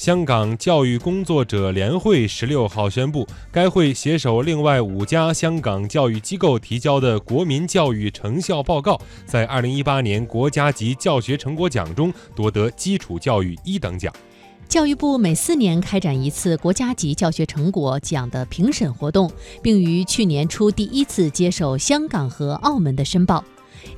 香港教育工作者联会十六号宣布，该会携手另外五家香港教育机构提交的国民教育成效报告，在二零一八年国家级教学成果奖中夺得基础教育一等奖。教育部每四年开展一次国家级教学成果奖的评审活动，并于去年初第一次接受香港和澳门的申报。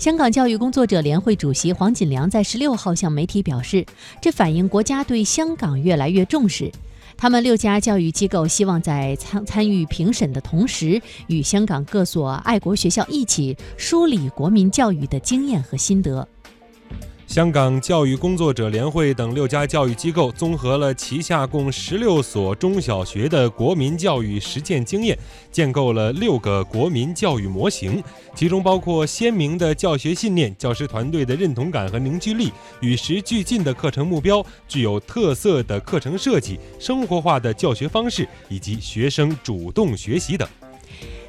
香港教育工作者联会主席黄锦良在十六号向媒体表示，这反映国家对香港越来越重视。他们六家教育机构希望在参参与评审的同时，与香港各所爱国学校一起梳理国民教育的经验和心得。香港教育工作者联会等六家教育机构综合了旗下共十六所中小学的国民教育实践经验，建构了六个国民教育模型，其中包括鲜明的教学信念、教师团队的认同感和凝聚力、与时俱进的课程目标、具有特色的课程设计、生活化的教学方式以及学生主动学习等。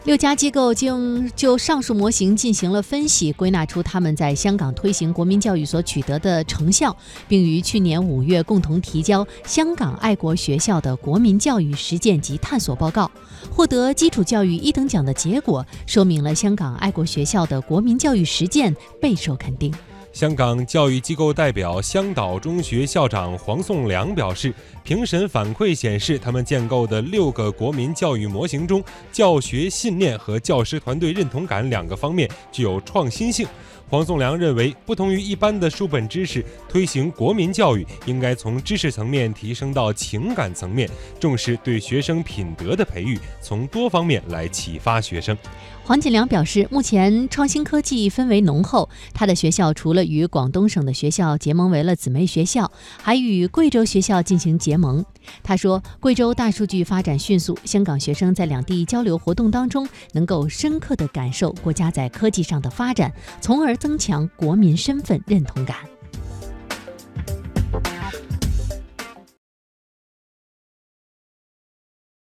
六家机构经就上述模型进行了分析，归纳出他们在香港推行国民教育所取得的成效，并于去年五月共同提交香港爱国学校的国民教育实践及探索报告，获得基础教育一等奖的结果，说明了香港爱国学校的国民教育实践备受肯定。香港教育机构代表香岛中学校长黄颂良表示，评审反馈显示，他们建构的六个国民教育模型中，教学信念和教师团队认同感两个方面具有创新性。黄颂良认为，不同于一般的书本知识，推行国民教育应该从知识层面提升到情感层面，重视对学生品德的培育，从多方面来启发学生。黄锦良表示，目前创新科技氛围浓厚。他的学校除了与广东省的学校结盟为了姊妹学校，还与贵州学校进行结盟。他说，贵州大数据发展迅速，香港学生在两地交流活动当中，能够深刻地感受国家在科技上的发展，从而增强国民身份认同感。